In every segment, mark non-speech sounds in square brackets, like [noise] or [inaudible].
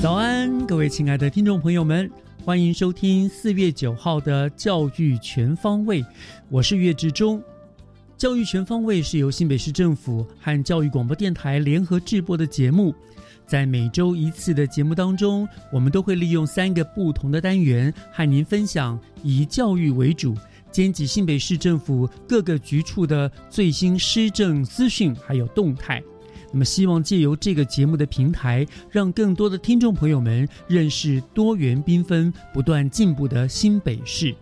早安，各位亲爱的听众朋友们，欢迎收听四月九号的《教育全方位》，我是岳志忠。教育全方位是由新北市政府和教育广播电台联合制播的节目，在每周一次的节目当中，我们都会利用三个不同的单元和您分享以教育为主，兼及新北市政府各个局处的最新施政资讯还有动态。那么，希望借由这个节目的平台，让更多的听众朋友们认识多元缤纷、不断进步的新北市。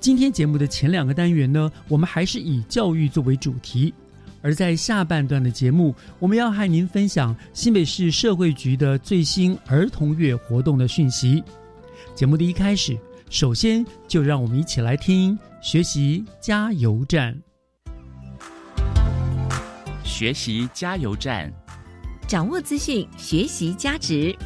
今天节目的前两个单元呢，我们还是以教育作为主题，而在下半段的节目，我们要和您分享新北市社会局的最新儿童月活动的讯息。节目的一开始，首先就让我们一起来听学习加油站。学习加油站，掌握资讯，学习加值。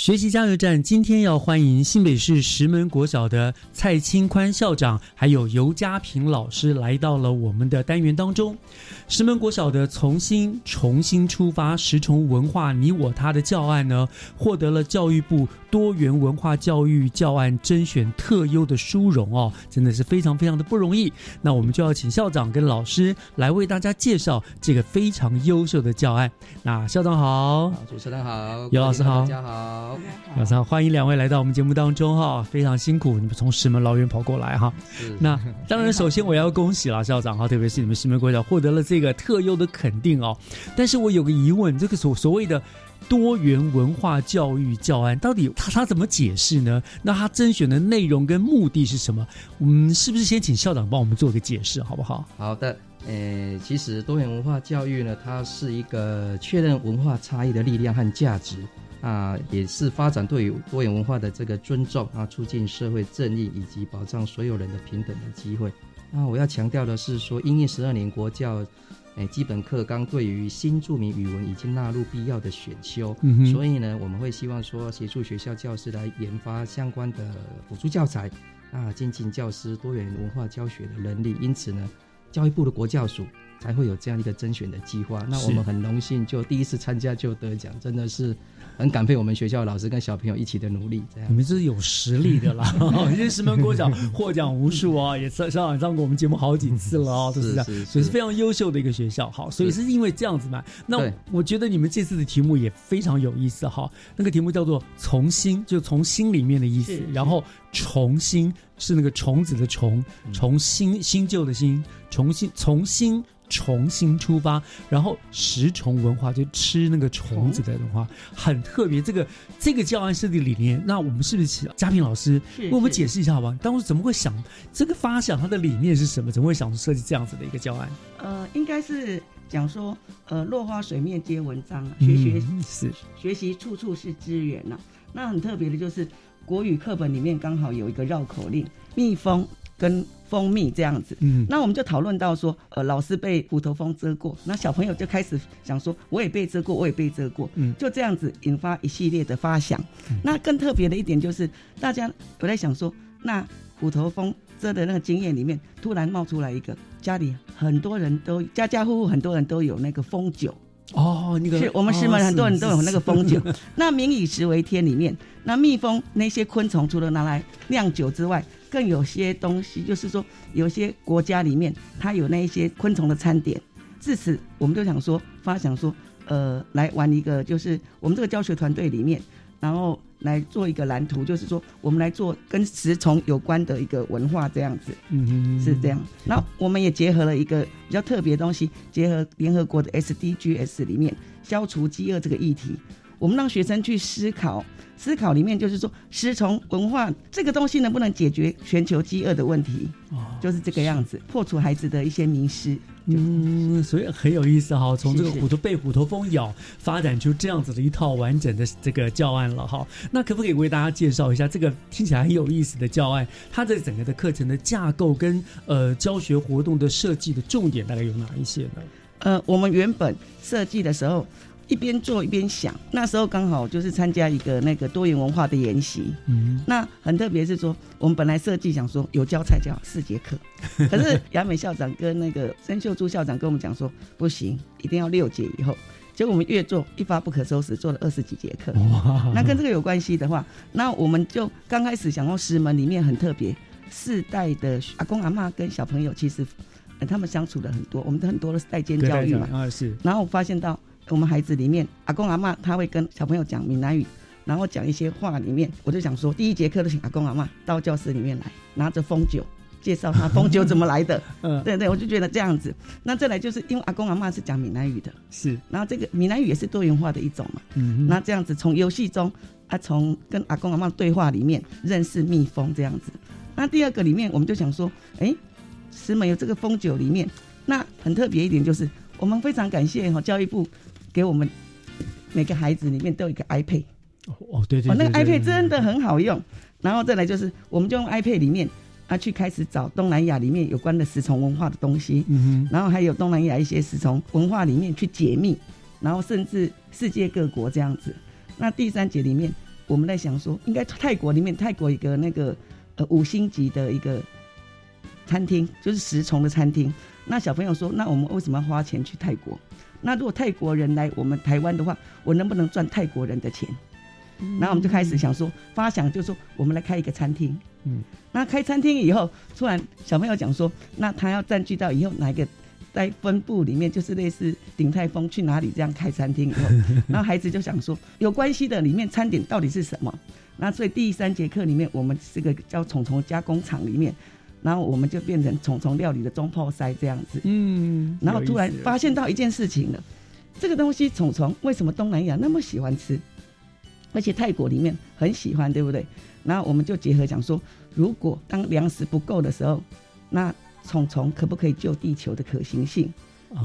学习加油站今天要欢迎新北市石门国小的蔡清宽校长，还有尤家平老师来到了我们的单元当中。石门国小的重新重新出发十重文化你我他的教案呢，获得了教育部多元文化教育教案甄选特优的殊荣哦，真的是非常非常的不容易。那我们就要请校长跟老师来为大家介绍这个非常优秀的教案。那校长好，好，主持人好，尤老师好大家好。晚上欢迎两位来到我们节目当中哈，非常辛苦，你们从石门老远跑过来哈。那当然，首先我要恭喜了校长哈，特别是你们石门国小获得了这个特优的肯定哦。但是我有个疑问，这个所所谓的多元文化教育教案，到底他他怎么解释呢？那他甄选的内容跟目的是什么？嗯，是不是先请校长帮我们做个解释好不好？好的，呃，其实多元文化教育呢，它是一个确认文化差异的力量和价值啊，也是发展对于多元文化的这个尊重啊，促进社会正义以及保障所有人的平等的机会。那我要强调的是说，因应十二年国教。诶，基本课纲对于新著名语文已经纳入必要的选修，嗯所以呢，我们会希望说协助学校教师来研发相关的辅助教材，啊，精进教师多元文化教学的能力。因此呢，教育部的国教署才会有这样一个甄选的计划。那我们很荣幸就第一次参加就得奖，真的是很感佩我们学校老师跟小朋友一起的努力。这样你们是有实力的啦！[laughs] 因为石门国小获奖无数啊，也上上上过我们节目好几次了啊，[laughs] 都是这样，是是所以是非常优秀的一个学校。好，所以是因为这样子嘛。那我觉得你们这次的题目也非常有意思哈。那个题目叫做“从心”，就从心里面的意思。然后“重新”是那个虫子的“虫”，嗯从新新旧的“新”，重新重新。重新出发，然后食虫文化就吃那个虫子的文化，很特别。这个这个教案设计理念，那我们是不是请嘉平老师为我们解释一下好吧？当时怎么会想这个发想，它的理念是什么？怎么会想出设计这样子的一个教案？呃，应该是讲说，呃，落花水面皆文章啊，学学、嗯是学习处处是资源呐、那很特别的就是国语课本里面刚好有一个绕口令，蜜蜂跟蜂蜜这样子。嗯那我们就讨论到说，呃，老师被虎头蜂蛰过，那小朋友就开始想说，我也被蛰过，我也被蛰过，嗯就这样子引发一系列的发想。那更特别的一点就是，大家我在想说，那虎头蜂蛰的那个经验里面，突然冒出来一个，家里很多人都家家户户很多人都有那个蜂酒，哦，那个是我们师门很多人都有那个风酒。[laughs] 那民以食为天里面，那蜜蜂那些昆虫除了拿来酿酒之外，更有些东西，就是说有些国家里面它有那一些昆虫的餐点。至此，我们就想说发想说，呃，来玩一个，就是我们这个教学团队里面，然后来做一个蓝图，就是说我们来做跟食虫有关的一个文化这样子。嗯嗯是这样。那我们也结合了一个比较特别的东西，结合联合国的 SDGs 里面消除饥饿这个议题，我们让学生去思考，思考里面就是说食虫文化这个东西能不能解决全球饥饿的问题，哦就是这个样子，破除孩子的一些迷失。嗯，所以很有意思哈，从这个虎头被虎头蜂咬，发展出这样子的一套完整的这个教案了哈。那可不可以为大家介绍一下这个听起来很有意思的教案？它的整个的课程的架构跟呃教学活动的设计的重点大概有哪一些呢？呃，我们原本设计的时候。一边做一边想，那时候刚好就是参加一个那个多元文化的研习，嗯，那很特别是说，我们本来设计想说有教菜教四节课，[laughs] 可是雅美校长跟那个曾秀珠校长跟我们讲说不行，一定要六节以后。结果我们越做一发不可收拾，做了二十几节课。哇，那跟这个有关系的话，那我们就刚开始想用师门里面很特别，四代的阿公阿妈跟小朋友其实、呃他们相处的很多，我们的很多的是代间教育嘛。啊是，然后我发现到我们孩子里面，阿公阿妈他会跟小朋友讲闽南语，然后讲一些话里面，我就想说，第一节课都请阿公阿妈到教室里面来，拿着风酒，介绍他风酒怎么来的。[laughs] 嗯对对，我就觉得这样子。那再来就是因为阿公阿妈是讲闽南语的，是，然后这个闽南语也是多元化的一种嘛。嗯哼，那这样子从游戏中啊，从跟阿公阿妈对话里面认识蜜蜂这样子。那第二个里面，我们就想说，哎，石门有这个蜂酒里面，那很特别一点就是，我们非常感谢哈教育部给我们每个孩子里面都有一个 iPad，哦对对哦，那个对对 iPad 真的很好用。然后再来就是，我们就用 iPad 里面啊去开始找东南亚里面有关的食虫文化的东西，嗯哼然后还有东南亚一些食虫文化里面去解密，然后甚至世界各国这样子。那第三节里面，我们在想说，应该泰国里面泰国一个那个呃五星级的一个餐厅，就是食虫的餐厅。那小朋友说，那我们为什么要花钱去泰国？那如果泰国人来我们台湾的话，我能不能赚泰国人的钱？然后我们就开始想说，发想就说我们来开一个餐厅。嗯，那开餐厅以后，突然小朋友讲说，那他要占据到以后哪一个在分部里面，就是类似鼎泰丰去哪里这样开餐厅以后，[laughs] 然后孩子就想说，有关系的里面餐点到底是什么？那所以第三节课里面，我们这个叫虫虫加工厂里面，然后我们就变成虫虫料理的中泡塞这样子。嗯，然后突然发现到一件事情了，这个东西虫虫为什么东南亚那么喜欢吃，而且泰国里面很喜欢，对不对？然后我们就结合讲说，如果当粮食不够的时候，那虫虫可不可以救地球的可行性？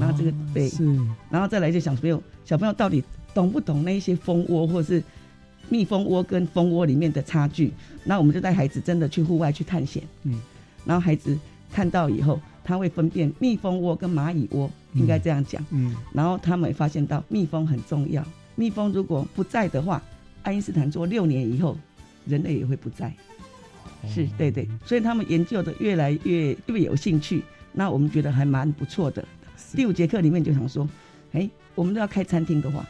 然后这个哦对是然后再来就小朋友，小朋友到底懂不懂那一些蜂窝或是蜜蜂窝跟蜂窝里面的差距？那我们就带孩子真的去户外去探险，嗯，然后孩子看到以后，他会分辨蜜蜂窝跟蚂蚁窝，应该这样讲。嗯然后他们也发现到蜜蜂很重要，蜜蜂如果不在的话，爱因斯坦说六年以后人类也会不在。是对对，所以他们研究的越来越越有兴趣，那我们觉得还蛮不错的。第五节课里面就想说，哎，我们都要开餐厅的话，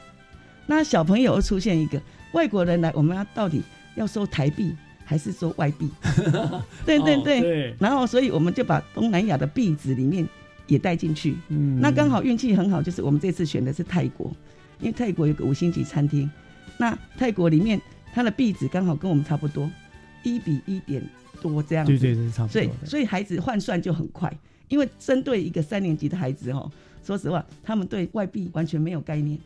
那小朋友又出现一个外国人来，我们要到底要收台币还是说外币？[laughs] 对对哦对，然后所以我们就把东南亚的币值里面也带进去。嗯那刚好运气很好，就是我们这次选的是泰国，因为泰国有个五星级餐厅，那泰国里面它的币值刚好跟我们差不多，一比一点多这样子。对对对，差不所以多，所以孩子换算就很快，因为针对一个三年级的孩子哦，说实话，他们对外币完全没有概念。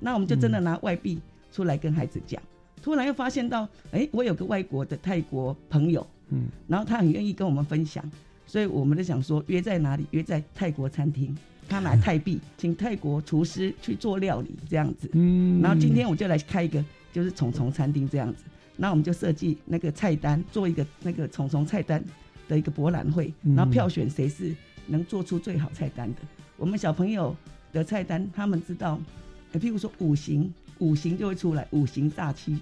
那我们就真的拿外币出来跟孩子讲，突然又发现到，哎，我有个外国的泰国朋友，嗯，然后他很愿意跟我们分享，所以我们就想说约在哪里？约在泰国餐厅，他拿泰币，[laughs] 请泰国厨师去做料理这样子。嗯然后今天我就来开一个就是虫虫餐厅这样子，那我们就设计那个菜单，做一个那个虫虫菜单的一个博览会，嗯然后票选谁是能做出最好菜单的。我们小朋友的菜单，他们知道，哎譬如说五行，五行就会出来，五行炸七。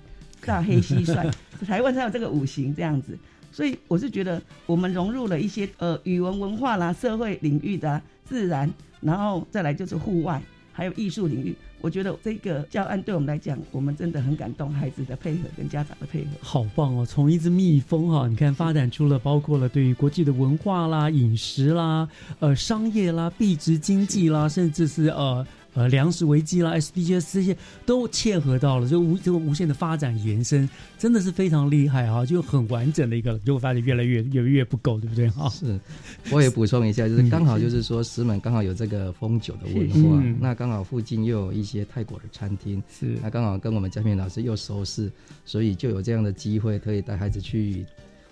炸黑蟋蟀，[laughs] 台湾才有这个五行这样子，所以我是觉得我们融入了一些呃语文文化啦、社会领域的、自然，然后再来就是户外，还有艺术领域。我觉得这个教案对我们来讲，我们真的很感动，孩子的配合跟家长的配合。好棒哦！从一只蜜蜂哈、你看发展出了包括了对于国际的文化啦、饮食啦、呃商业啦、币值经济啦，甚至是呃呃粮食危机啦、SDGs 这些都切合到了，就无这个无限的发展延伸，真的是非常厉害哈、就很完整的一个，结果发现越来越越来越不够，对不对？哈？是，我也补充一下，就是刚好就是说石门刚好有这个风酒的文化，嗯。那刚好附近又有一些泰国的餐厅，是。那刚好跟我们嘉平老师又熟识，所以就有这样的机会，可以带孩子去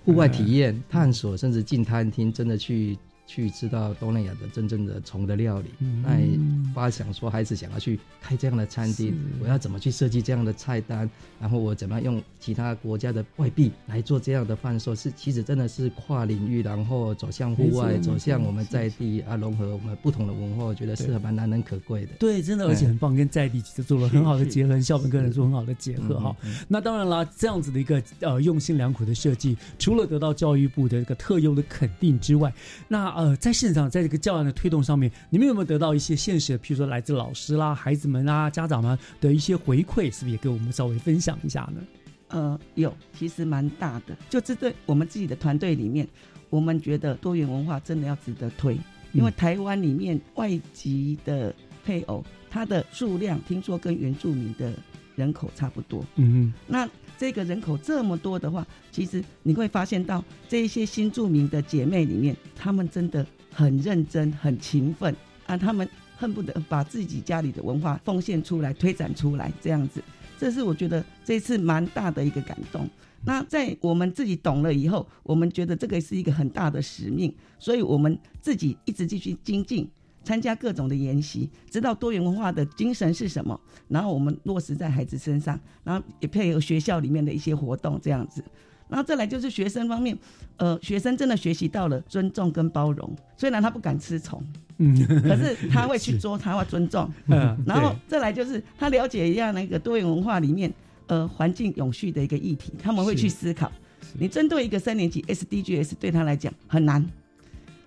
户外体验、探索，甚至进餐厅，真的去去吃到东南亚的真正的虫的料理。嗯那也发想说，孩子想要去开这样的餐厅，我要怎么去设计这样的菜单，然后我怎么样用其他国家的外币来做这样的贩售，是其实真的是跨领域，然后走向户外，走向我们在地啊，融合我们不同的文化，我觉得是蛮难能可贵的。对，真的，而且很棒，跟在地其实做了很好的结合，跟校本跟人做很好的结合哈。那当然啦，这样子的一个呃用心良苦的设计，除了得到教育部的一个特优的肯定之外，那呃在现场在这个教案的推动上面，你们有没有得到一些现实的，譬如说来自老师啦、孩子们啊、家长们的一些回馈，是不是也跟我们稍微分享一下呢？呃，有，其实蛮大的。就这对我们自己的团队里面，我们觉得多元文化真的要值得推，因为台湾里面外籍的配偶，他的数量听说跟原住民的人口差不多。嗯嗯那这个人口这么多的话，其实你会发现到这一些新住民的姐妹里面，她们真的很认真、很勤奋啊，她们恨不得把自己家里的文化奉献出来、推展出来，这样子，这是我觉得这次蛮大的一个感动。那在我们自己懂了以后，我们觉得这个是一个很大的使命，所以我们自己一直继续精进，参加各种的研习，知道多元文化的精神是什么，然后我们落实在孩子身上，然后也配合学校里面的一些活动这样子。然后再来就是学生方面，呃，学生真的学习到了尊重跟包容，虽然他不敢吃虫，嗯，可是他会去捉，他会尊重。[laughs] 嗯，然后再来就是他了解一下那个多元文化里面，呃，环境永续的一个议题，他们会去思考。你针对一个三年级 SDGs 对他来讲很难，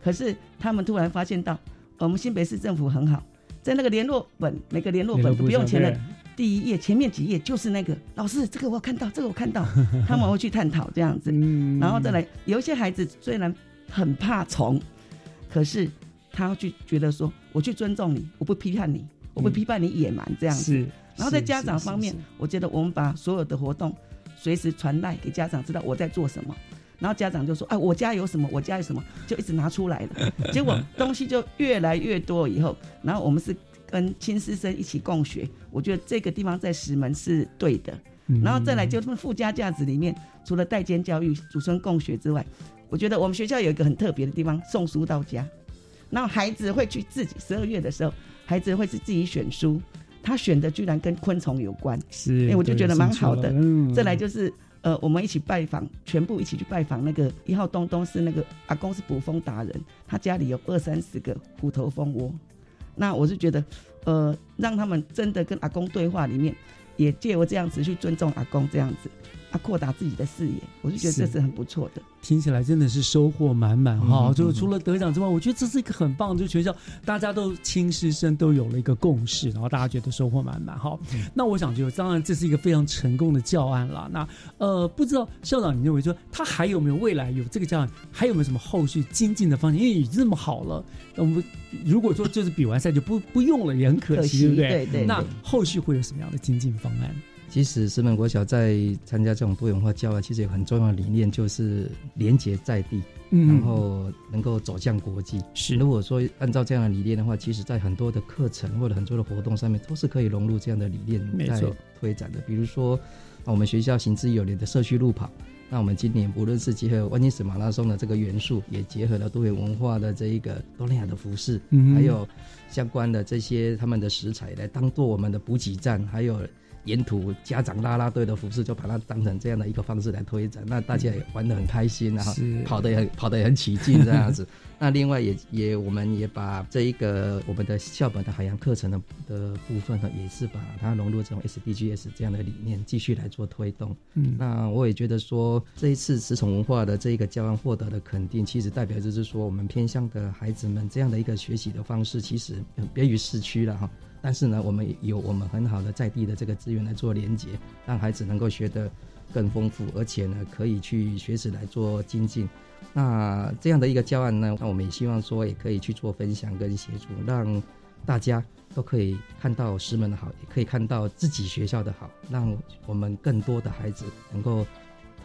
可是他们突然发现到，我们新北市政府很好，在那个联络本，每个联络本都不用钱的，第一页前面几页就是那个老师，这个我看到，这个我看到，[laughs] 他们会去探讨这样子，嗯。然后再来，有一些孩子虽然很怕虫，可是他去觉得说，我去尊重你，我不批判你，我不批判你野蛮这样子。是，然后在家长方面我觉得我们把所有的活动随时传赖给家长，知道我在做什么。然后家长就说：“哎，我家有什么，我家有什么，就一直拿出来了。[laughs] 结果东西就越来越多，以后，然后我们是跟亲师生一起共学。我觉得这个地方在石门是对的。嗯然后再来就是附加价值里面，除了代间教育、祖孙共学之外，我觉得我们学校有一个很特别的地方，送书到家。然后孩子会去自己十二月的时候，孩子会是自己选书，他选的居然跟昆虫有关。是，哎我就觉得蛮好的嗯再来就是呃，我们一起拜访，全部一起去拜访那个一号东东是那个阿公是捕蜂达人，他家里有二三十个虎头蜂窝。那我是觉得，呃，让他们真的跟阿公对话里面，也借我这样子去尊重阿公这样子，啊，扩大自己的视野，我就觉得这是是很不错的。听起来真的是收获满满哈！嗯就除了得奖之外，我觉得这是一个很棒，就学校大家都亲师生都有了一个共识，然后大家觉得收获满满哈。那我想就当然这是一个非常成功的教案了。那呃，不知道校长你认为说他还有没有未来有这个教案，还有没有什么后续精进的方向？因为已经这么好了，那我们如果说就是比完赛就不不用了，也很可惜，对不对？对对那后续会有什么样的精进方案？其实石门国小在参加这种多元化教育，其实有很重要的理念，就是连结在地，嗯然后能够走向国际。是如果说按照这样的理念的话，其实在很多的课程或者很多的活动上面，都是可以融入这样的理念在推展的。比如说，啊我们学校行之有年的社区路跑，那我们今年无论是结合万金石马拉松的这个元素，也结合了多元文化的这一个东南亚的服饰，嗯还有相关的这些他们的食材来当做我们的补给站，还有沿途家长拉拉队的服饰，就把它当成这样的一个方式来推展，那大家也玩得很开心，然后跑得也很跑得也很起劲这样子。[laughs] 那另外也也我们也把这一个我们的校本的海洋课程的的部分呢，也是把它融入这种 SDGs 这样的理念，继续来做推动。嗯，那我也觉得说这一次石虫文化的这一个教案获得的肯定，其实代表就是说我们偏向的孩子们这样的一个学习的方式，其实别于市区了哈。但是呢，我们有我们很好的在地的这个资源来做连接，让孩子能够学得更丰富，而且呢，可以去学习来做精进。那这样的一个教案呢，那我们也希望说，也可以去做分享跟协助，让大家都可以看到师门的好，也可以看到自己学校的好，让我们更多的孩子能够。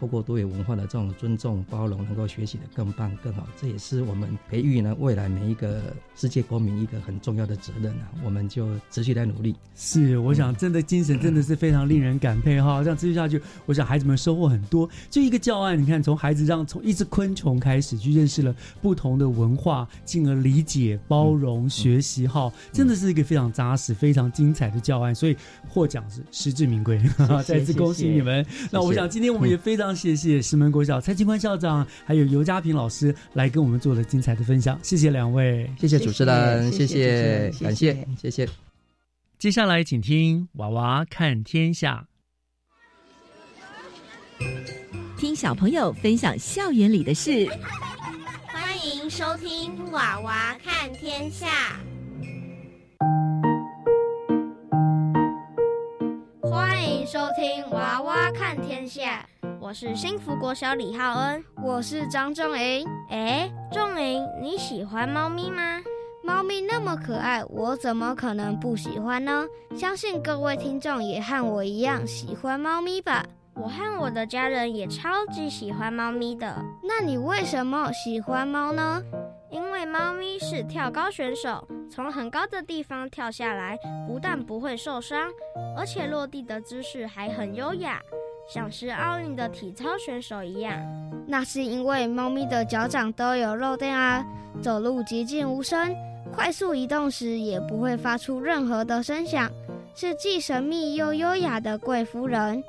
透过多元文化的这种尊重包容，能够学习的更棒更好，这也是我们培育呢未来每一个世界公民一个很重要的责任啊！我们就持续在努力。是，我想真的精神真的是非常令人感佩哈！这样持续下去，我想孩子们收获很多。就一个教案，你看从孩子让从一只昆虫开始，去认识了不同的文化，进而理解、包容、学习哈，真的是一个非常扎实、非常精彩的教案。所以获奖是实至名归，[laughs] 再次恭喜你们。那我想今天我们也非常。谢谢石门国小蔡金宽校长，还有尤家平老师来跟我们做了精彩的分享，谢谢两位，谢谢主持人，谢谢，感谢，谢谢。接下来请听《娃娃看天下》，听小朋友分享校园里的事。欢迎收听《娃娃看天下》，欢迎收听《娃娃看天下》。我是幸福国小李浩恩，我是张仲莹。哎，仲莹，你喜欢猫咪吗？猫咪那么可爱，我怎么可能不喜欢呢？相信各位听众也和我一样喜欢猫咪吧。我和我的家人也超级喜欢猫咪的。那你为什么喜欢猫呢？因为猫咪是跳高选手，从很高的地方跳下来，不但不会受伤，而且落地的姿势还很优雅。像是奥运的体操选手一样，那是因为猫咪的脚掌都有肉垫啊，走路洁净无声，快速移动时也不会发出任何的声响，是既神秘又优雅的贵夫人。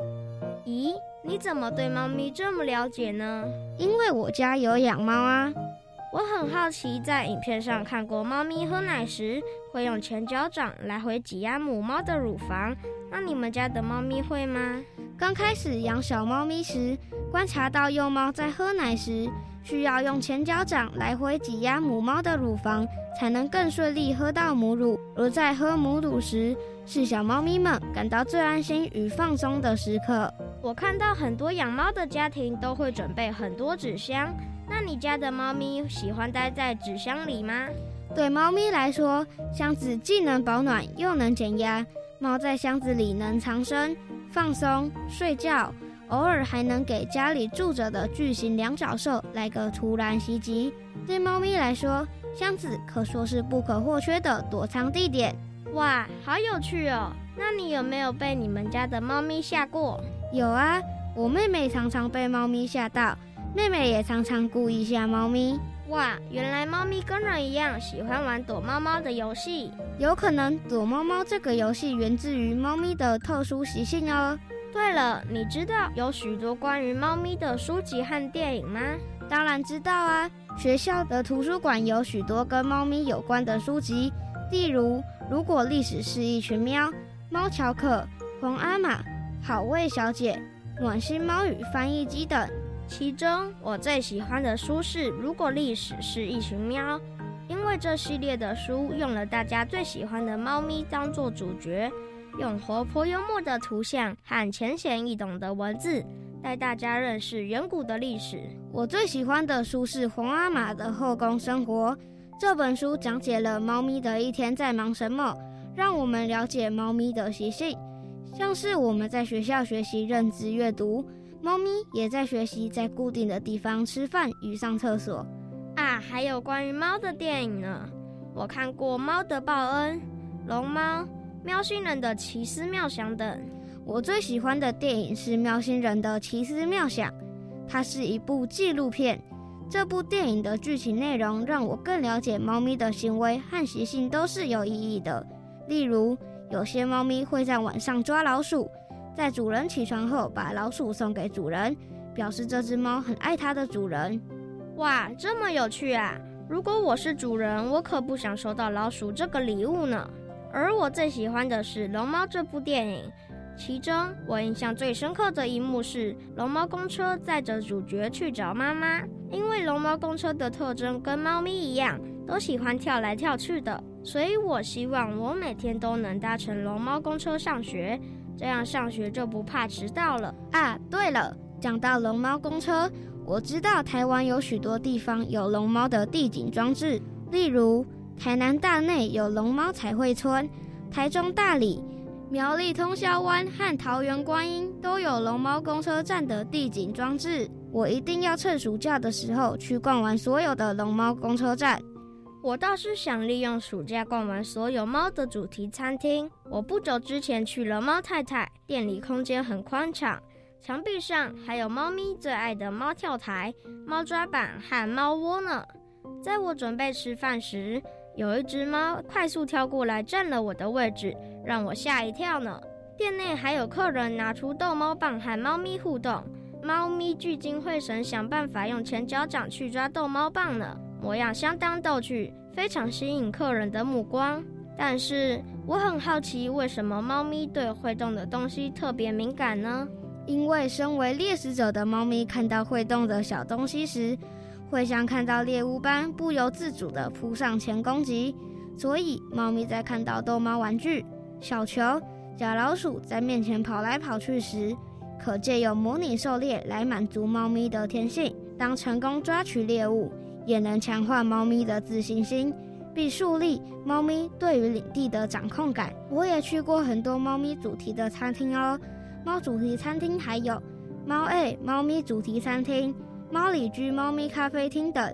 咦，你怎么对猫咪这么了解呢？因为我家有养猫啊。我很好奇，在影片上看过猫咪喝奶时会用前脚掌来回挤压母猫的乳房，那你们家的猫咪会吗？刚开始养小猫咪时，观察到幼猫在喝奶时需要用前脚掌来回挤压母猫的乳房，才能更顺利喝到母乳。而在喝母乳时，是小猫咪们感到最安心与放松的时刻。我看到很多养猫的家庭都会准备很多纸箱。那你家的猫咪喜欢待在纸箱里吗？对猫咪来说，箱子既能保暖又能减压。猫在箱子里能藏身、放松、睡觉，偶尔还能给家里住着的巨型两脚兽来个突然袭击。对猫咪来说，箱子可说是不可或缺的躲藏地点。哇，好有趣哦！那你有没有被你们家的猫咪吓过？有啊，我妹妹常常被猫咪吓到。妹妹也常常故意吓猫咪。哇，原来猫咪跟人一样喜欢玩躲猫猫的游戏。有可能躲猫猫这个游戏源自于猫咪的特殊习性哦。对了，你知道有许多关于猫咪的书籍和电影吗？当然知道啊。学校的图书馆有许多跟猫咪有关的书籍，例如《如果历史是一群喵》《猫乔克》《红阿玛》《好味小姐》《暖心猫语翻译机》等。其中我最喜欢的书是《如果历史是一群喵》，因为这系列的书用了大家最喜欢的猫咪当做主角，用活泼幽默的图像和浅显易懂的文字带大家认识远古的历史。我最喜欢的书是《红阿玛的后宫生活》，这本书讲解了猫咪的一天在忙什么，让我们了解猫咪的习性，像是我们在学校学习认知阅读。猫咪也在学习在固定的地方吃饭与上厕所啊，还有关于猫的电影呢。我看过《猫的报恩》《龙猫》《喵星人的奇思妙想》等。我最喜欢的电影是《喵星人的奇思妙想》，它是一部纪录片。这部电影的剧情内容让我更了解猫咪的行为和习性都是有意义的。例如，有些猫咪会在晚上抓老鼠。在主人起床后把老鼠送给主人，表示这只猫很爱它的主人。哇，这么有趣啊！如果我是主人，我可不想收到老鼠这个礼物呢。而我最喜欢的是《龙猫》这部电影，其中我印象最深刻的一幕是龙猫公车载着主角去找妈妈。因为龙猫公车的特征跟猫咪一样，都喜欢跳来跳去的，所以我希望我每天都能搭乘龙猫公车上学，这样上学就不怕迟到了啊。对了，讲到龙猫公车，我知道台湾有许多地方有龙猫的地景装置，例如。台南大内有龙猫彩绘村，台中大理、苗栗通霄湾和桃园观音都有龙猫公车站的地景装置。我一定要趁暑假的时候去逛完所有的龙猫公车站。我倒是想利用暑假逛完所有猫的主题餐厅。我不久之前去了猫太太店里，空间很宽敞，墙壁上还有猫咪最爱的猫跳台、猫抓板和猫窝呢。在我准备吃饭时。有一只猫快速跳过来占了我的位置，让我吓一跳呢。店内还有客人拿出逗猫棒和猫咪互动，猫咪聚精会神想办法用前脚掌去抓逗猫棒呢，模样相当逗趣，非常吸引客人的目光。但是我很好奇，为什么猫咪对会动的东西特别敏感呢？因为身为猎食者的猫咪看到会动的小东西时。会像看到猎物般不由自主地扑上前攻击，所以猫咪在看到逗猫玩具、小球、小老鼠在面前跑来跑去时，可借由模拟狩猎来满足猫咪的天性。当成功抓取猎物，也能强化猫咪的自信心，并树立猫咪对于领地的掌控感。我也去过很多猫咪主题的餐厅哦，猫主题餐厅还有猫 A 猫咪主题餐厅。猫里居猫咪咖啡厅等，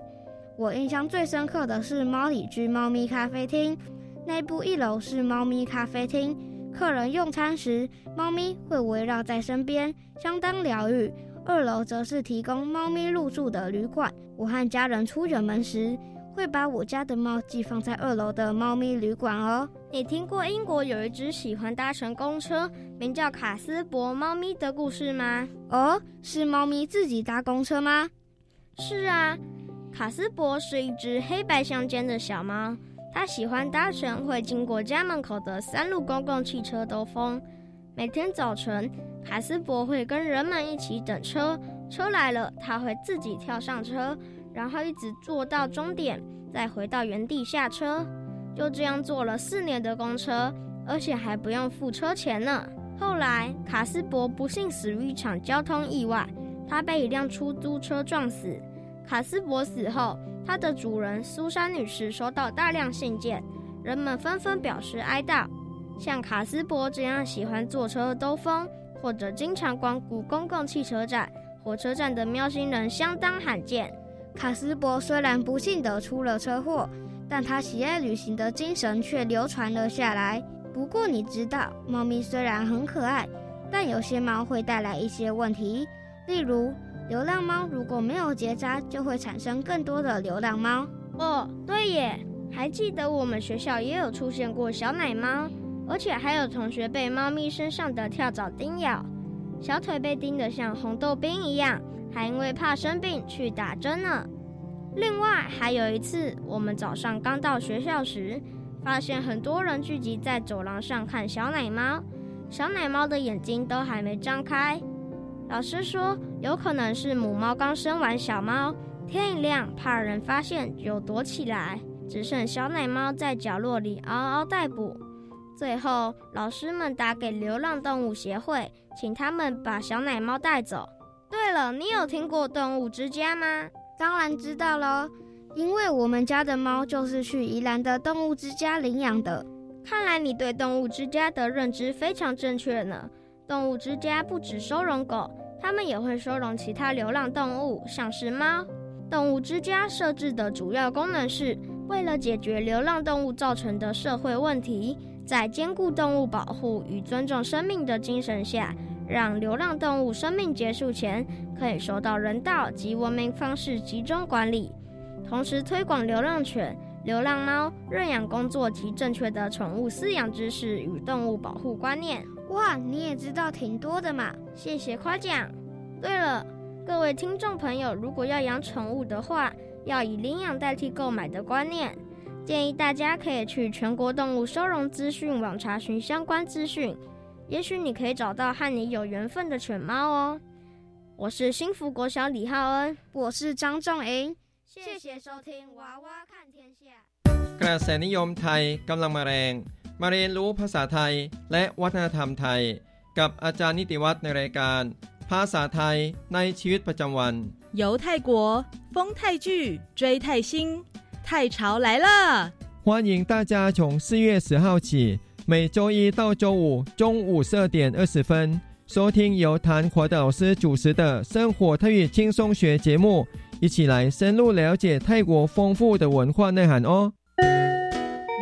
我印象最深刻的是猫里居猫咪咖啡厅。内部一楼是猫咪咖啡厅，客人用餐时，猫咪会围绕在身边，相当疗愈。二楼则是提供猫咪入住的旅馆。我和家人出远门时，会把我家的猫寄放在二楼的猫咪旅馆哦。你听过英国有一只喜欢搭乘公车，名叫卡斯伯猫咪的故事吗？哦，是猫咪自己搭公车吗？是啊，卡斯伯是一只黑白相间的小猫，它喜欢搭乘会经过家门口的三路公共汽车兜风。每天早晨，卡斯伯会跟人们一起等车，车来了，他会自己跳上车，然后一直坐到终点，再回到原地下车。就这样坐了四年的公车，而且还不用付车钱呢。后来，卡斯伯不幸死于一场交通意外，他被一辆出租车撞死。卡斯伯死后，他的主人苏珊女士收到大量信件，人们纷纷表示哀悼。像卡斯伯这样喜欢坐车兜风，或者经常光顾公共汽车站、火车站的喵星人相当罕见。卡斯伯虽然不幸地出了车祸。但他喜爱旅行的精神却流传了下来。不过你知道，猫咪虽然很可爱，但有些猫会带来一些问题。例如，流浪猫如果没有结扎，就会产生更多的流浪猫。哦，对耶，还记得我们学校也有出现过小奶猫，而且还有同学被猫咪身上的跳蚤叮咬，小腿被叮得像红豆冰一样，还因为怕生病去打针呢。另外还有一次，我们早上刚到学校时，发现很多人聚集在走廊上看小奶猫。小奶猫的眼睛都还没张开，老师说有可能是母猫刚生完小猫，天一亮怕人发现就躲起来，只剩小奶猫在角落里嗷嗷待哺。最后，老师们打给流浪动物协会，请他们把小奶猫带走。对了，你有听过动物之家吗？当然知道喽，因为我们家的猫就是去宜兰的动物之家领养的。看来你对动物之家的认知非常正确呢。动物之家不止收容狗，他们也会收容其他流浪动物，像是猫。动物之家设置的主要功能是为了解决流浪动物造成的社会问题，在兼顾动物保护与尊重生命的精神下。让流浪动物生命结束前可以受到人道及文明方式集中管理，同时推广流浪犬、流浪猫、认养工作及正确的宠物饲养知识与动物保护观念。哇，你也知道挺多的嘛！谢谢夸奖。对了，各位听众朋友，如果要养宠物的话，要以领养代替购买的观念，建议大家可以去全国动物收容资讯网查询相关资讯，也许你可以找到和你有缘分的犬猫哦。我是新福国小李浩恩，我是张仲莹，谢谢收听《娃娃看天下》。กระแสนิยมไทยกำลังมาแรง มาเรียนรู้ภาษาไทย และวัฒนธรรมไทย กับอาจารย์นิติวัฒน์ในรายการ ภาษาไทยในชีวิตประจำวัน 游泰国，风泰剧，追泰星， 泰潮来了！欢迎大家从四月十号起，每周一到周五中午十二点二十分，收听由谭华的老师主持的生活泰语轻松学节目，一起来深入了解泰国丰富的文化内涵哦。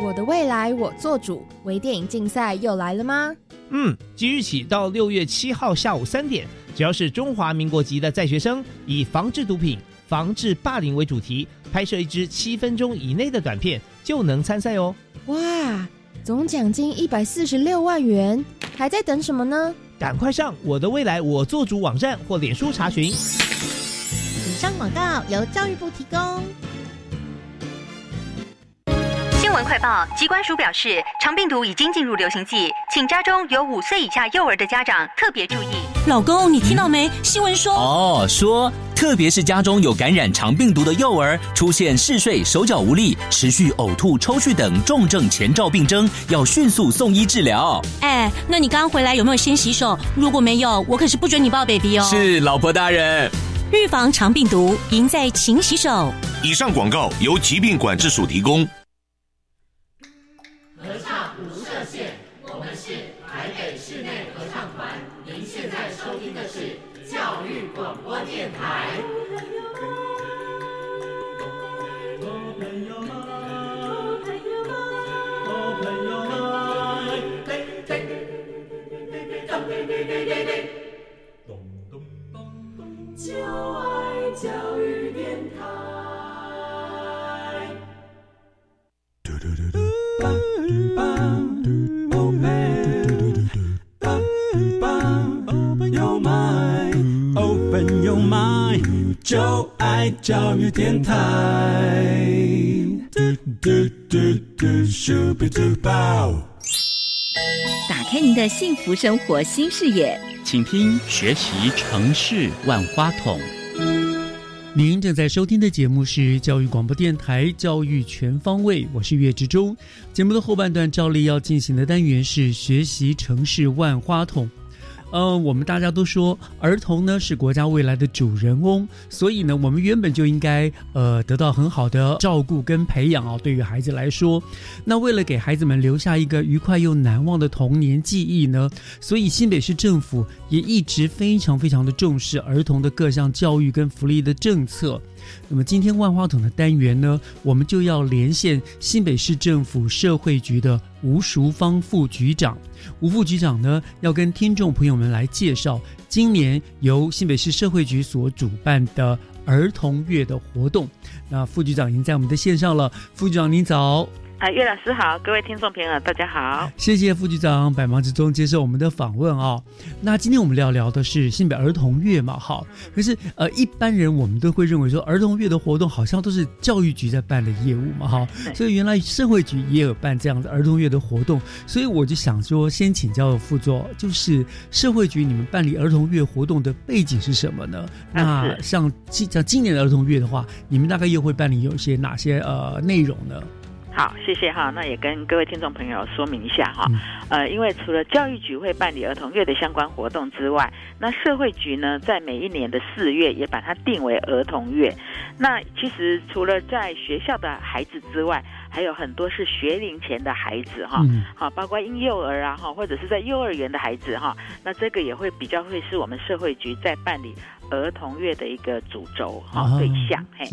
我的未来我做主，微电影竞赛又来了吗？嗯，即日起到六月七号下午三点，只要是中华民国籍的在学生，以防治毒品、防治霸凌为主题，拍摄一支七分钟以内的短片，就能参赛哦。哇，总奖金一百四十六万元，还在等什么呢？赶快上我的未来我做主网站或脸书查询。以上广告由教育部提供。新闻快报：机关署表示，肠病毒已经进入流行季，请家中有五岁以下幼儿的家长特别注意。老公，你听到没？新闻说哦，说特别是家中有感染肠病毒的幼儿，出现嗜睡、手脚无力、持续呕吐、抽搐等重症前兆病征，要迅速送医治疗。哎，那你刚刚回来有没有先洗手？如果没有，我可是不准你抱 baby 哦。是，老婆大人。预防肠病毒，赢在勤洗手。以上广告由疾病管制署提供。就爱教育电台。Open your mind，就爱教育电台。打开您的幸福生活新视野，请听学习城市万花筒。您正在收听的节目是教育广播电台《教育全方位》，我是岳志忠。节目的后半段照例要进行的单元是学习城市万花筒。呃，我们大家都说儿童呢是国家未来的主人翁，所以呢，我们原本就应该呃得到很好的照顾跟培养啊。对于孩子来说，那为了给孩子们留下一个愉快又难忘的童年记忆呢，所以新北市政府也一直非常非常的重视儿童的各项教育跟福利的政策。那么今天万花筒的单元呢，我们就要连线新北市政府社会局的吴淑芳副局长。吴副局长呢，要跟听众朋友们来介绍今年由新北市社会局所主办的儿童月的活动。那副局长已经在我们的线上了，副局长您早。啊，岳老师好，各位听众朋友大家好，谢谢副局长百忙之中接受我们的访问啊。那今天我们要聊的是新北儿童月嘛，好，可是呃一般人我们都会认为说儿童月的活动好像都是教育局在办的业务嘛，哈，所以原来社会局也有办这样的儿童月的活动，所以我就想说先请教副座，就是社会局你们办理儿童月活动的背景是什么呢？那像今像今年的儿童月的话，你们大概又会办理有些哪些呃内容呢？好，谢谢哈。那也跟各位听众朋友说明一下哈。呃，因为除了教育局会办理儿童月的相关活动之外，那社会局呢，在每一年的四月也把它定为儿童月。那其实除了在学校的孩子之外，还有很多是学龄前的孩子哈，好，包括婴幼儿啊哈，或者是在幼儿园的孩子哈。那这个也会比较会是我们社会局在办理儿童月的一个主轴哈对象嘿。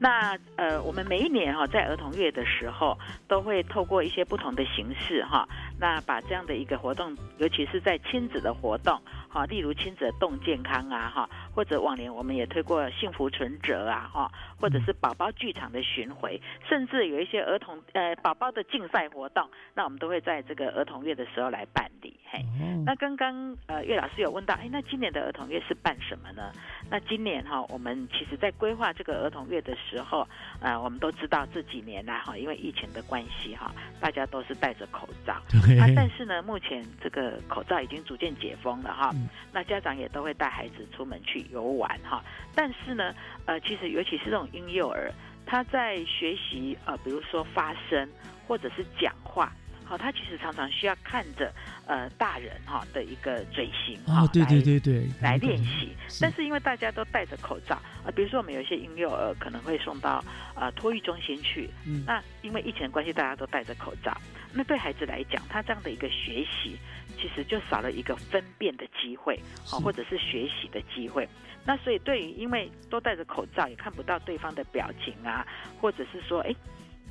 那呃，我们每一年哈，在儿童月的时候，都会透过一些不同的形式哈，那把这样的一个活动，尤其是在亲子的活动，哈，例如亲子的动健康啊哈，或者往年我们也推过幸福存折啊，哈，或者是宝宝剧场的巡回，甚至有一些儿童呃宝宝的竞赛活动，那我们都会在这个儿童月的时候来办理。嘿，那刚刚呃岳老师有问到，哎，那今年的儿童月是办什么呢？那今年哈，我们其实在规划这个儿童月的时候，呃，我们都知道这几年来哈，因为疫情的关系哈，大家都是戴着口罩，啊，但是呢，目前这个口罩已经逐渐解封了哈，那家长也都会带孩子出门去游玩哈，但是呢，呃，其实尤其是这种婴幼儿，他在学习呃，比如说发声或者是讲话。好，他其实常常需要看着呃大人哈的一个嘴型啊，对对对对，来练习。但是因为大家都戴着口罩啊，比如说我们有一些婴幼儿可能会送到呃托育中心去，嗯那因为疫情的关系，大家都戴着口罩，那对孩子来讲，他这样的一个学习其实就少了一个分辨的机会，好，或者是学习的机会。那所以对于因为都戴着口罩，也看不到对方的表情啊，或者是说哎。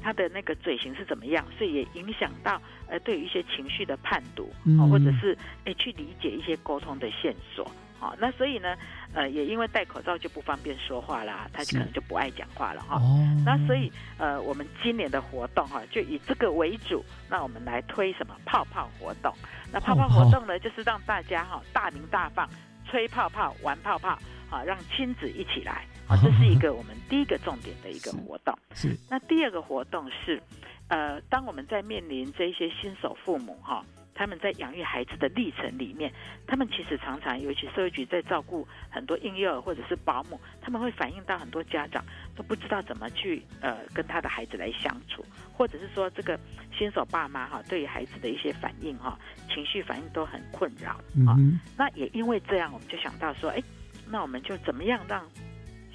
他的那个嘴型是怎么样，所以也影响到呃，对于一些情绪的判读，哦，或者是哎去理解一些沟通的线索，好，那所以呢，呃，也因为戴口罩就不方便说话啦，他可能就不爱讲话了哈。那所以呃，我们今年的活动哈，就以这个为主，那我们来推什么泡泡活动？那泡泡活动呢，就是让大家哈大鸣大放，吹泡泡，玩泡泡，好，让亲子一起来。啊，这是一个 [laughs] 我们第一个重点的一个活动。是。那第二个活动是，呃，当我们在面临这些新手父母哈，他们在养育孩子的历程里面，他们其实常常，尤其社会局在照顾很多婴幼儿或者是保姆，他们会反映到很多家长都不知道怎么去呃跟他的孩子来相处，或者是说这个新手爸妈哈，对于孩子的一些反应哈，情绪反应都很困扰啊。那也因为这样，我们就想到说，哎，那我们就怎么样让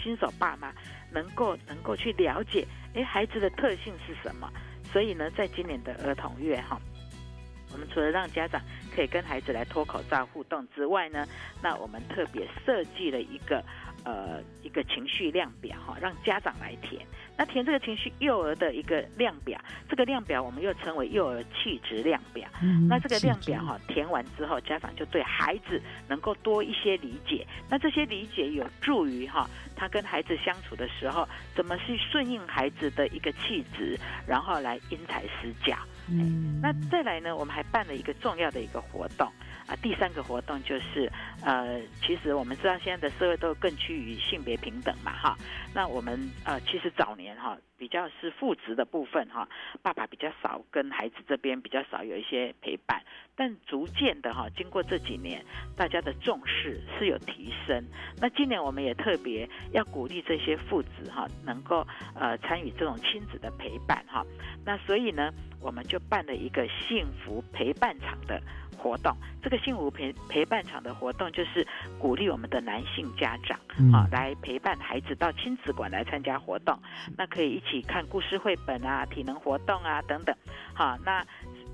新手爸妈能够能够去了解，哎，孩子的特性是什么？所以呢，在今年的儿童月哈，我们除了让家长可以跟孩子来脱口罩互动之外呢，那我们特别设计了一个呃一个情绪量表哈，让家长来填。那填这个情绪幼儿的一个量表，这个量表我们又称为幼儿气质量表。那这个量表哈填完之后，家长就对孩子能够多一些理解。那这些理解有助于哈他跟孩子相处的时候，怎么去顺应孩子的一个气质，然后来因材施教。嗯，那再来呢，我们还办了一个重要的一个活动。第三个活动就是，呃，其实我们知道现在的社会都更趋于性别平等嘛，哈。那我们呃，其实早年哈比较是父职的部分哈，爸爸比较少跟孩子这边比较少有一些陪伴，但逐渐的哈，经过这几年，大家的重视是有提升。那今年我们也特别要鼓励这些父子哈，能够呃参与这种亲子的陪伴哈。那所以呢，我们就办了一个幸福陪伴场的。活动，这个幸福陪陪伴场的活动就是鼓励我们的男性家长啊，来陪伴孩子到亲子馆来参加活动。那可以一起看故事绘本啊、体能活动啊等等。好，那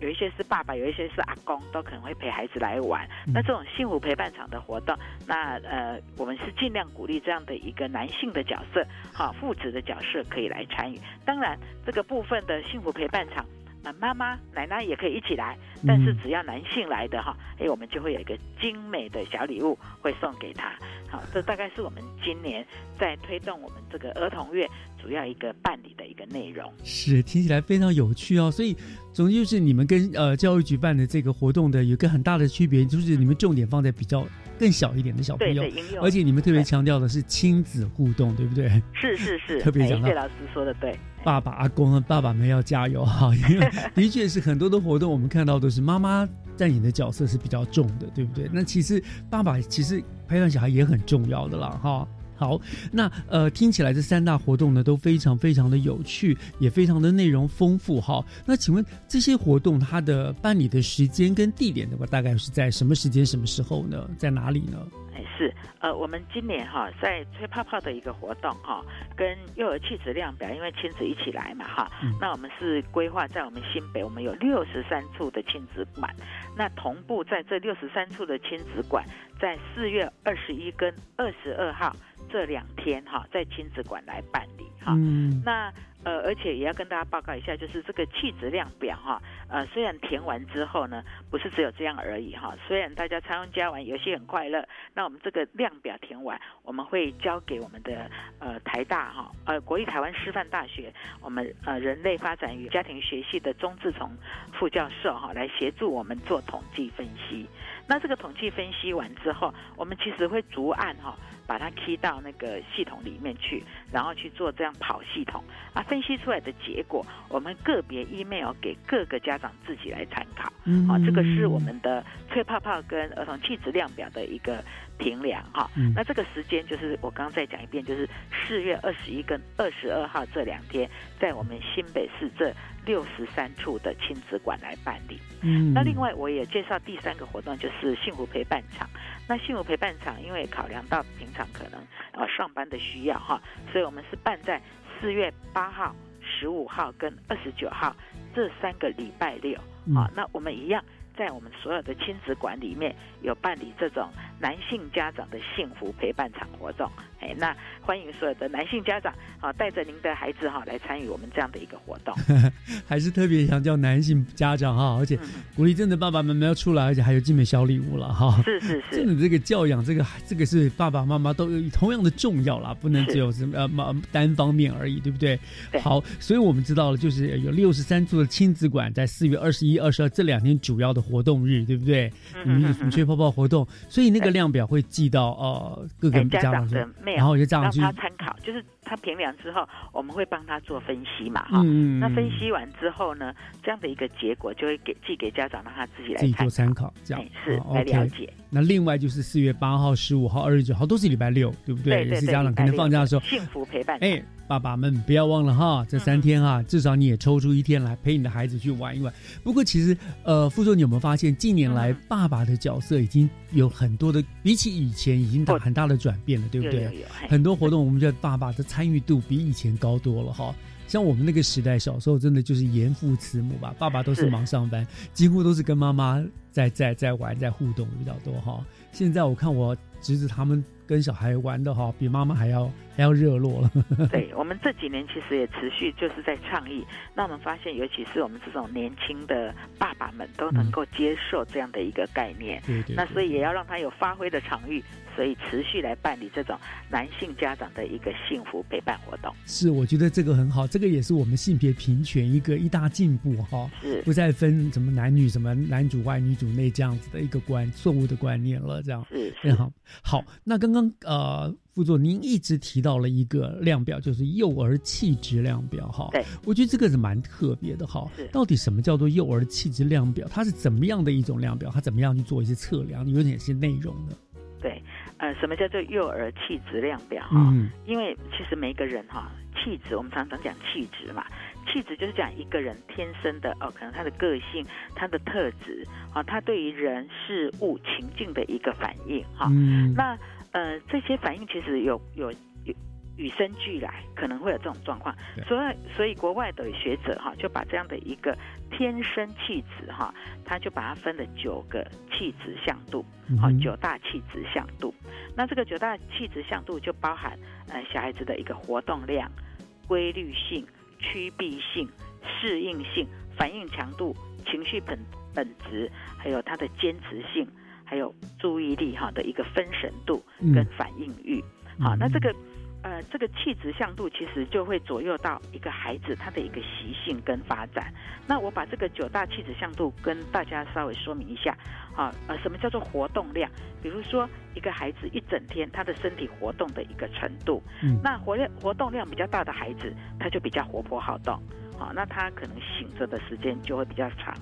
有一些是爸爸，有一些是阿公，都可能会陪孩子来玩。那这种幸福陪伴场的活动，那呃，我们是尽量鼓励这样的一个男性的角色，好，父子的角色可以来参与。当然，这个部分的幸福陪伴场。啊，妈妈、奶奶也可以一起来，但是只要男性来的哈，哎，我们就会有一个精美的小礼物会送给他。好，这大概是我们今年在推动我们这个儿童月主要一个办理的一个内容。是，听起来非常有趣哦。所以，总之就是你们跟呃教育局办的这个活动的有一个很大的区别，就是你们重点放在比较更小一点的小朋友，而且你们特别强调的是亲子互动，对不对？是是是，[laughs] 特别讲到谢老师说的对。爸爸、阿公和爸爸们要加油哈！因为的确是很多的活动，我们看到都是妈妈在演的角色是比较重的，对不对？那其实爸爸其实陪伴小孩也很重要的啦，哈。好，那呃，听起来这三大活动呢都非常非常的有趣，也非常的内容丰富哈。那请问这些活动它的办理的时间跟地点的话，大概是在什么时间、什么时候呢？在哪里呢？是，呃，我们今年哈在吹泡泡的一个活动哈，跟幼儿气质量表，因为亲子一起来嘛哈，那我们是规划在我们新北，我们有六十三处的亲子馆，那同步在这六十三处的亲子馆，在四月二十一跟二十二号这两天哈，在亲子馆来办理哈，那。呃，而且也要跟大家报告一下，就是这个气质量表哈，呃，虽然填完之后呢，不是只有这样而已哈。虽然大家参加完游戏很快乐，那我们这个量表填完，我们会交给我们的呃台大哈，呃国立台湾师范大学，我们呃人类发展与家庭学系的钟志从副教授哈，来协助我们做统计分析。那这个统计分析完之后，我们其实会逐案哈。把它 key 到那个系统里面去，然后去做这样跑系统啊，分析出来的结果，我们个别 email 给各个家长自己来参考。嗯，好，这个是我们的吹泡泡跟儿童气质量表的一个评量哈。那这个时间就是我刚刚再讲一遍，就是四月二十一跟二十二号这两天，在我们新北市这六十三处的亲子馆来办理。嗯，那另外我也介绍第三个活动，就是幸福陪伴场。那幸福陪伴场，因为考量到平常可能呃上班的需要哈，所以我们是办在四月八号、十五号跟二十九号这三个礼拜六啊。那我们一样在我们所有的亲子馆里面有办理这种男性家长的幸福陪伴场活动。哎，那欢迎所有的男性家长啊，带着您的孩子哈来参与我们这样的一个活动。[laughs] 还是特别强调男性家长哈，而且鼓励真的爸爸妈妈要出来，而且还有精美小礼物了哈。是是是，[laughs] 真的这个教养，这个这个是爸爸妈妈都有同样的重要啦，不能只有什么呃单方面而已，对不对？好，所以我们知道了，就是有六十三处的亲子馆在四月二十一、二十二这两天主要的活动日，对不对？嗯，有什么吹泡泡活动，所以那个量表会寄到呃各个家长的。然后就这样让他参考，就是他评量之后，我们会帮他做分析嘛，哈。那分析完之后呢，这样的一个结果就会给寄给家长，让他自己来自己做参考，这样是来了解。那另外就是四月八号、十五号、二十九号都是礼拜六，对不对？也是家长可能放假的时候，幸福陪伴。哎。爸爸们不要忘了哈，这三天哈，至少你也抽出一天来陪你的孩子去玩一玩。不过其实，呃，傅总，你有没有发现近年来爸爸的角色已经有很多的，比起以前已经大很大的转变了，对不对？很多活动，我们觉得爸爸的参与度比以前高多了哈。像我们那个时代，小时候真的就是严父慈母吧，爸爸都是忙上班，几乎都是跟妈妈在在在玩，在互动比较多哈。现在我看我侄子他们。跟小孩玩的哈，比妈妈还要还要热络了。[laughs] 对我们这几年其实也持续就是在倡议，那我们发现，尤其是我们这种年轻的爸爸们都能够接受这样的一个概念。对对。那所以也要让他有发挥的场域，所以持续来办理这种男性家长的一个幸福陪伴活动。是，我觉得这个很好，这个也是我们性别平权一个一大进步哈。是。不再分什么男女，什么男主外女主内这样子的一个观错误的观念了，这样。是。很好。好，那刚刚。呃，副座，您一直提到了一个量表，就是幼儿气质量表，哈。对，我觉得这个是蛮特别的，哈。到底什么叫做幼儿气质量表？它是怎么样的一种量表？它怎么样去做一些测量？有哪些内容呢？对，呃，什么叫做幼儿气质量表？哈，因为其实每一个人哈，气质我们常常讲气质嘛，气质就是讲一个人天生的哦，可能他的个性、他的特质啊，他对于人事物情境的一个反应哈。嗯，那。呃，这些反应其实有有有与生俱来，可能会有这种状况，所以所以国外的学者哈就把这样的一个天生气质哈，他就把它分了九个气质向度，好九大气质向度。那这个九大气质向度就包含呃小孩子的一个活动量、规律性、趋避性、适应性、反应强度、情绪本本质，还有他的坚持性。还有注意力哈的一个分神度跟反应欲，好，那这个呃这个气质向度其实就会左右到一个孩子他的一个习性跟发展。那我把这个九大气质向度跟大家稍微说明一下，啊呃什么叫做活动量？比如说一个孩子一整天他的身体活动的一个程度，嗯那活量活动量比较大的孩子他就比较活泼好动，好，那他可能醒着的时间就会比较长。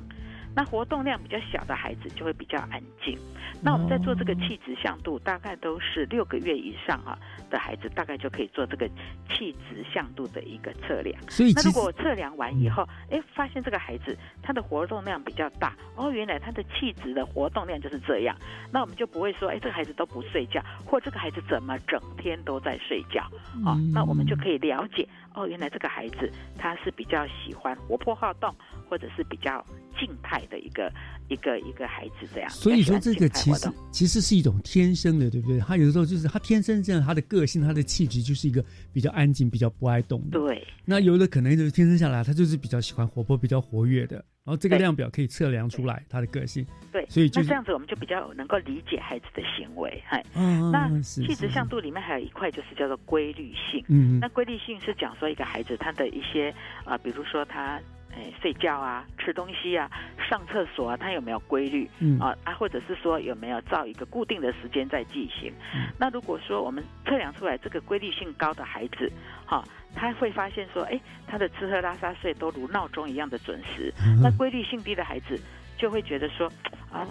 那活动量比较小的孩子就会比较安静。那我们在做这个气质向度，大概都是六个月以上啊的孩子，大概就可以做这个气质向度的一个测量。所以，那如果测量完以后，哎，发现这个孩子他的活动量比较大，哦，原来他的气质的活动量就是这样，那我们就不会说，哎，这个孩子都不睡觉，或这个孩子怎么整天都在睡觉？哦，那我们就可以了解，哦，原来这个孩子他是比较喜欢活泼好动，或者是比较。静态的一个一个一个孩子这样。所以说这个其实其实是一种天生的，对不对？他有的时候就是他天生这样，他的个性、他的气质就是一个比较安静、比较不爱动的。对。那有的可能就是天生下来，他就是比较喜欢活泼、比较活跃的。然后这个量表可以测量出来他的个性。对，所以就是那这样子我们就比较能够理解孩子的行为，嗨。嗯那气质向度里面还有一块就是叫做规律性。嗯那规律性是讲说一个孩子他的一些啊、呃比如说他。哎，睡觉啊，吃东西啊，上厕所啊，他有没有规律？嗯啊啊，或者是说有没有照一个固定的时间在进行？那如果说我们测量出来这个规律性高的孩子，哈、他会发现说，哎，他的吃喝拉撒睡都如闹钟一样的准时。嗯那规律性低的孩子就会觉得说，啊，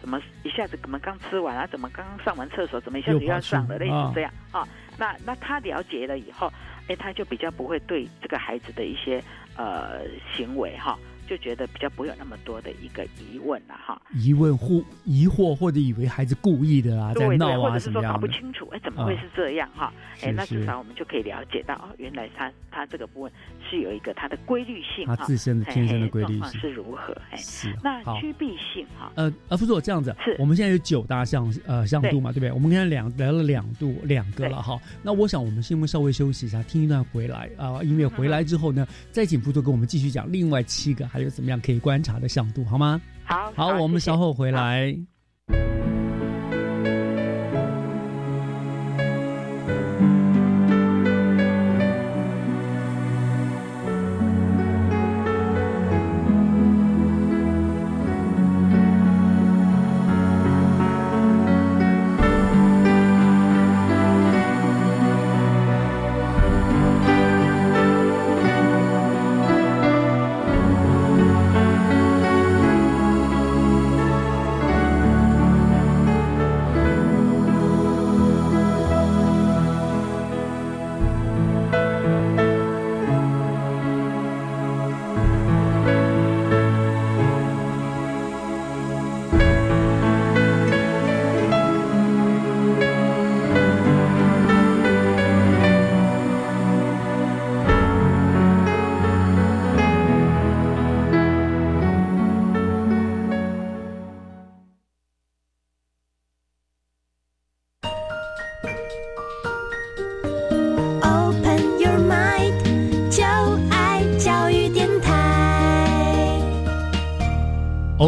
怎么一下子怎么刚吃完啊？怎么刚刚上完厕所？怎么一下子又要上了？类似这样啊。那那他了解了以后，哎，他就比较不会对这个孩子的一些呃行为哈，就觉得比较不会有那么多的一个疑问了哈。疑问或疑惑，或者以为孩子故意的啊，在闹啊或者是说搞什么样的。不清楚，哎，怎么会啊是这样哈？哎，是是那至少我们就可以了解到，哦，原来他他这个部分是有一个它的规律性哈，他自身的天生的规律性是如何？哎，是那好趋避性哈，呃，呃，副座这样子，是我们现在有九大项呃项度嘛，对不对？我们刚才两聊了两度两个了哈。那我想我们先稍微休息一下，听一段回来啊、音乐回来之后呢，再请副座跟我们继续讲另外七个还有怎么样可以观察的响度，好吗？好，好，我们稍后回来。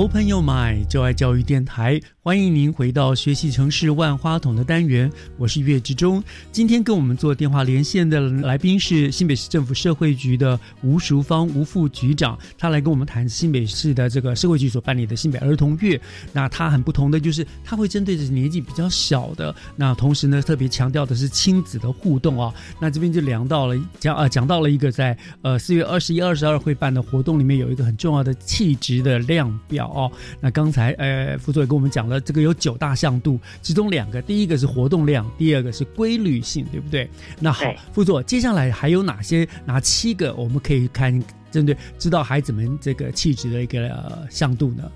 Open Your Mind，就爱教育电台，欢迎您回到学习城市万花筒的单元，我是岳志忠。今天跟我们做电话连线的来宾是新北市政府社会局的吴淑芳吴副局长，他来跟我们谈新北市的这个社会局所办理的新北儿童月。那他很不同的就是，他会针对着年纪比较小的，那同时呢特别强调的是亲子的互动啊。那这边就聊到了讲呃讲到了一个在呃四月二十一、二十二会办的活动里面有一个很重要的气质的量表哦。那刚才呃副座也跟我们讲了，这个有九大相度，其中两个，第一个是活动量，第二个是规律性，对不对？那好对，副座，接下来还有哪些哪七个我们可以看针对知道孩子们这个气质的一个、呃、向度呢？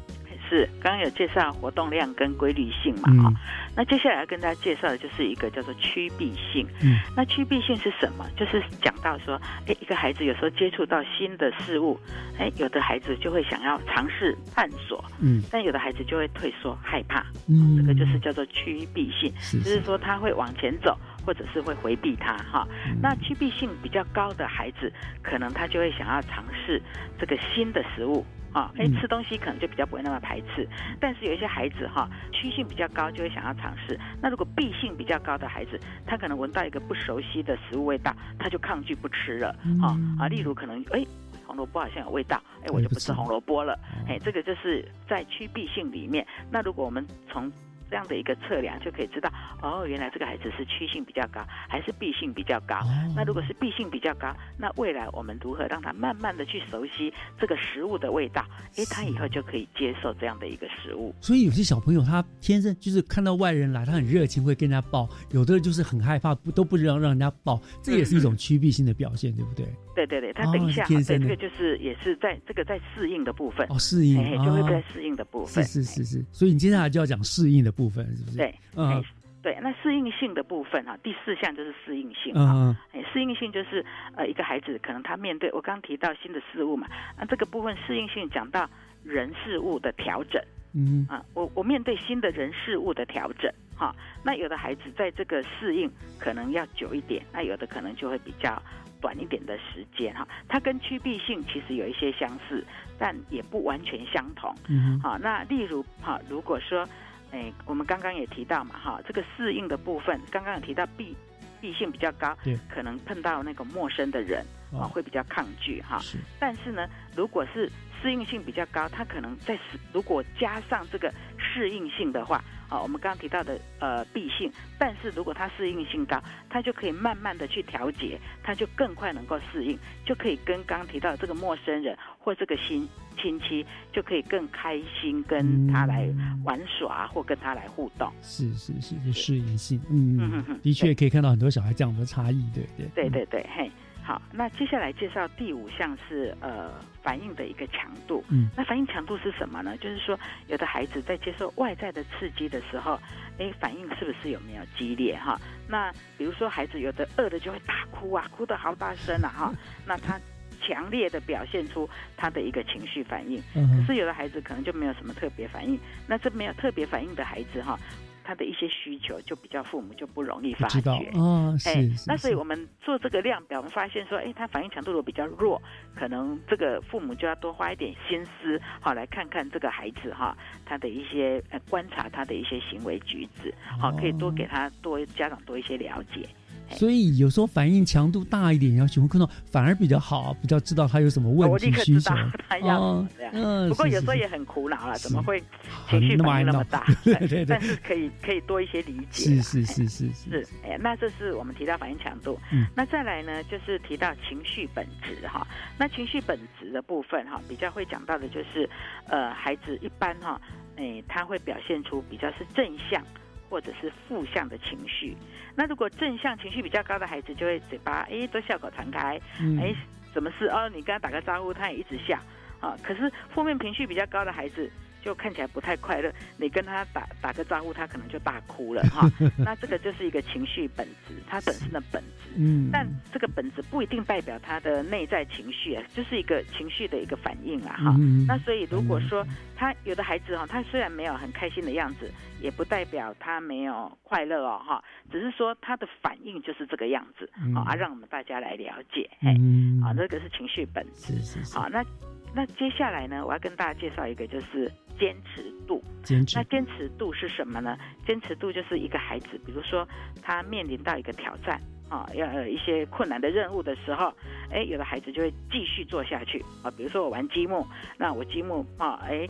是刚刚有介绍活动量跟规律性嘛哈、嗯那接下来要跟大家介绍的就是一个叫做趋避性。嗯，那趋避性是什么？就是讲到说，哎，一个孩子有时候接触到新的事物，哎，有的孩子就会想要尝试探索，嗯，但有的孩子就会退缩害怕，嗯这个就是叫做趋避性，是就是说他会往前走。或者是会回避它哈，嗯那趋避性比较高的孩子，可能他就会想要尝试这个新的食物啊，哎，嗯吃东西可能就比较不会那么排斥。但是有一些孩子哈，趋性比较高，就会想要尝试。那如果避性比较高的孩子，他可能闻到一个不熟悉的食物味道，他就抗拒不吃了啊啊。例如可能哎。红萝卜好像有味道，哎，我就不吃红萝卜了。哎，这个就是在趋避性里面。那如果我们从这样的一个测量就可以知道，哦，原来这个孩子是趋性比较高，还是避性比较高。那如果是避性比较高，那未来我们如何让他慢慢的去熟悉这个食物的味道？哎，他以后就可以接受这样的一个食物。所以有些小朋友他天生就是看到外人来，他很热情，会跟人家抱；有的人就是很害怕，不都不让让人家抱，这也是一种趋避性的表现，对不对？对对对，他哦等一下，对这个就是也是在这个在适应的部分。哦，适应哎，就会哦在适应的部分。是是是是，所以你接下来就要讲适应的部分，是不是？对，嗯。哎对，那适应性的部分哈，第四项就是适应性嗯啊。哎，适应性就是呃，一个孩子可能他面对我刚刚提到新的事物嘛，那这个部分适应性讲到人事物的调整。嗯。啊，我我面对新的人事物的调整，哈，那有的孩子在这个适应可能要久一点，那有的可能就会比较短一点的时间，哈，它跟趋避性其实有一些相似，但也不完全相同，嗯好，那例如哈，如果说，哎，我们刚刚也提到嘛，哈，这个适应的部分，刚刚有提到避避性比较高，可能碰到那个陌生的人，啊，哦会比较抗拒哈，是，但是呢，如果是适应性比较高，它可能在如果加上这个适应性的话，啊，我们刚刚提到的呃必性，但是如果它适应性高，它就可以慢慢的去调节，它就更快能够适应，就可以跟刚刚提到的这个陌生人或这个新亲戚，就可以更开心跟他来玩耍或跟他来互动。是是是，就适应性，嗯嗯嗯嗯的确可以看到很多小孩这样的差异，对对？对对对，嘿，好，那接下来介绍第五项是呃反应的一个强度。嗯，那反应强度是什么呢？就是说，有的孩子在接受外在的刺激的时候，哎，反应是不是有没有激烈哈？那比如说孩子有的饿的就会大哭啊，哭得好大声啊哈，那他。强烈的表现出他的一个情绪反应，可是有的孩子可能就没有什么特别反应。那这没有特别反应的孩子哈，他的一些需求就比较父母就不容易发觉。哦是那所以我们做这个量表，我们发现说，哎，他反应强度如果比较弱，可能这个父母就要多花一点心思，好来看看这个孩子哈，他的一些呃观察他的一些行为举止，好可以多给他多家长多一些了解。所以有时候反应强度大一点，要询问看到反而比较好，比较知道他有什么问我题需求立刻知道。他要。嗯不过有时候也很苦恼了，怎么会情绪反应那么大？对对对但是可以可以多一些理解是是是是，哎，那这是我们提到反应强度。嗯那再来呢，就是提到情绪本质哈。那情绪本质的部分哈，比较会讲到的就是，呃，孩子一般哈，哎，他会表现出比较是正向或者是负向的情绪。那如果正向情绪比较高的孩子，就会嘴巴哎都笑口常开，嗯哎，什么事哦，你跟他打个招呼，他也一直笑啊。可是负面情绪比较高的孩子。就看起来不太快乐，你跟他打打个招呼，他可能就大哭了 [laughs] 哈。那这个就是一个情绪本质，他本身的本质。嗯但这个本质不一定代表他的内在情绪啊，就是一个情绪的一个反应啊哈。嗯那所以如果说他有的孩子哈，他虽然没有很开心的样子，也不代表他没有快乐哦哈，只是说他的反应就是这个样子嗯啊，让我们大家来了解。嘿，嗯啊，这个是情绪本质。是是是好，那那接下来呢，我要跟大家介绍一个，就是坚持度。坚持那坚持度是什么呢？坚持度就是一个孩子，比如说他面临到一个挑战啊，要有一些困难的任务的时候，哎，有的孩子就会继续做下去啊。比如说我玩积木，那我积木啊，哎。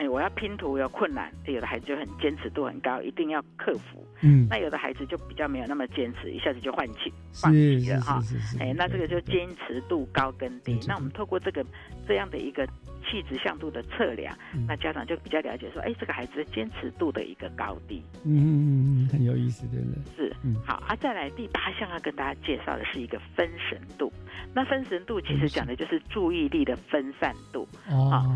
哎，我要拼图有困难，有的孩子就很坚持度很高，一定要克服。嗯那有的孩子就比较没有那么坚持，一下子就换气放弃了哈。哎，那这个就坚持度高跟低那我们透过这个这样的一个气质向度的测量，嗯那家长就比较了解说，哎，这个孩子的坚持度的一个高低嗯嗯嗯嗯，很有意思，对不对？是嗯好啊。再来第八项要跟大家介绍的是一个分神度。那分神度其实讲的就是注意力的分散度。哦，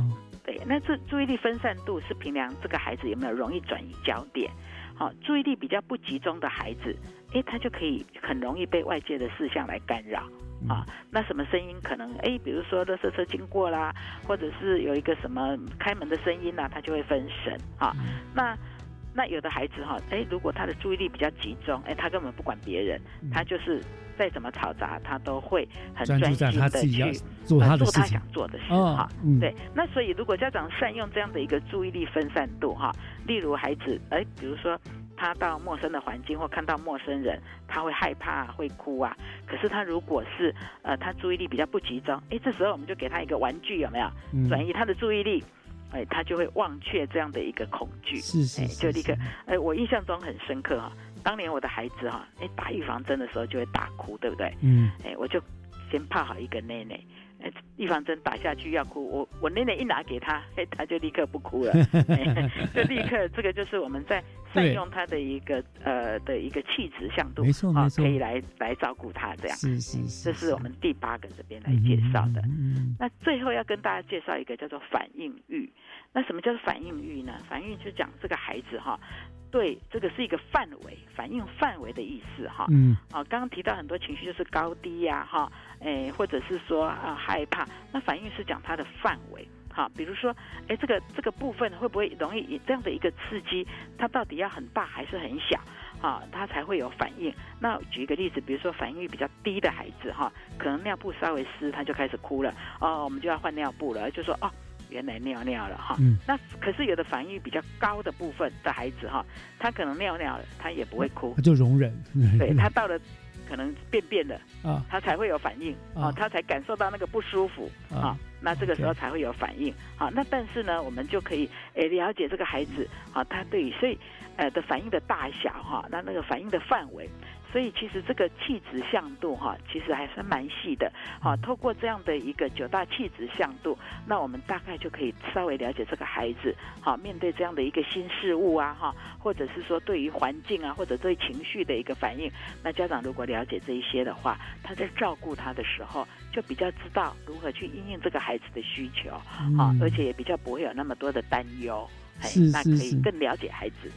对，那这注意力分散度是评量这个孩子有没有容易转移焦点。好、注意力比较不集中的孩子，诶，他就可以很容易被外界的事项来干扰。啊，那什么声音可能诶，比如说垃圾车经过啦，或者是有一个什么开门的声音呐、他就会分神啊。那那有的孩子哈，诶，如果他的注意力比较集中，诶，他根本不管别人，他就是再怎么嘈杂，他都会很专注在专心的他自己要去做他想做的事哦哈。嗯对，那所以如果家长善用这样的一个注意力分散度哈，例如孩子哎，比如说他到陌生的环境或看到陌生人，他会害怕会哭啊。可是他如果是呃他注意力比较不集中，哎，这时候我们就给他一个玩具有没有嗯转移他的注意力？哎，他就会忘却这样的一个恐惧，哎，是是是就立刻，哎，我印象中很深刻哈。当年我的孩子哈，哎，打预防针的时候就会大哭，对不对？嗯，哎，我就先泡好一个奶奶，哎，预防针打下去要哭，我我奶奶一拿给他，[laughs] 哎，他就立刻不哭了，[laughs] 哎就立刻这个就是我们在善用他的一个呃的一个气质向度，啊没错没错可以来来照顾他这样。是是是，这是我们第八个这边来介绍的。嗯那最后要跟大家介绍一个叫做反应欲。那什么叫做反应欲呢？反应就讲这个孩子哈，对这个是一个范围，反应范围的意思哈。嗯，啊，刚刚提到很多情绪就是高低呀、哈，哎，或者是说啊害怕，那反应是讲它的范围。好，比如说，哎，这个这个部分会不会容易这样的一个刺激，它到底要很大还是很小？啊，他才会有反应。那举一个例子，比如说反应率比较低的孩子，哈，可能尿布稍微湿，他就开始哭了。哦，我们就要换尿布了，就说哦，原来尿尿了哈。嗯。那可是有的反应比较高的部分的孩子，哈，他可能尿尿了，他也不会哭，他就容忍。对 [laughs] 他到了可能便便了啊，他才会有反应啊，他才感受到那个不舒服啊。那这个时候才会有反应啊。那但是呢，我们就可以诶了解这个孩子啊，他对所以。呃的反应的大小哈，那那个反应的范围，所以其实这个气质向度哈，其实还是蛮细的。好，透过这样的一个九大气质向度，那我们大概就可以稍微了解这个孩子，好，面对这样的一个新事物啊哈，或者是说对于环境啊，或者对情绪的一个反应，那家长如果了解这一些的话，他在照顾他的时候，就比较知道如何去应应这个孩子的需求，好，而且也比较不会有那么多的担忧，是那可以更了解孩子。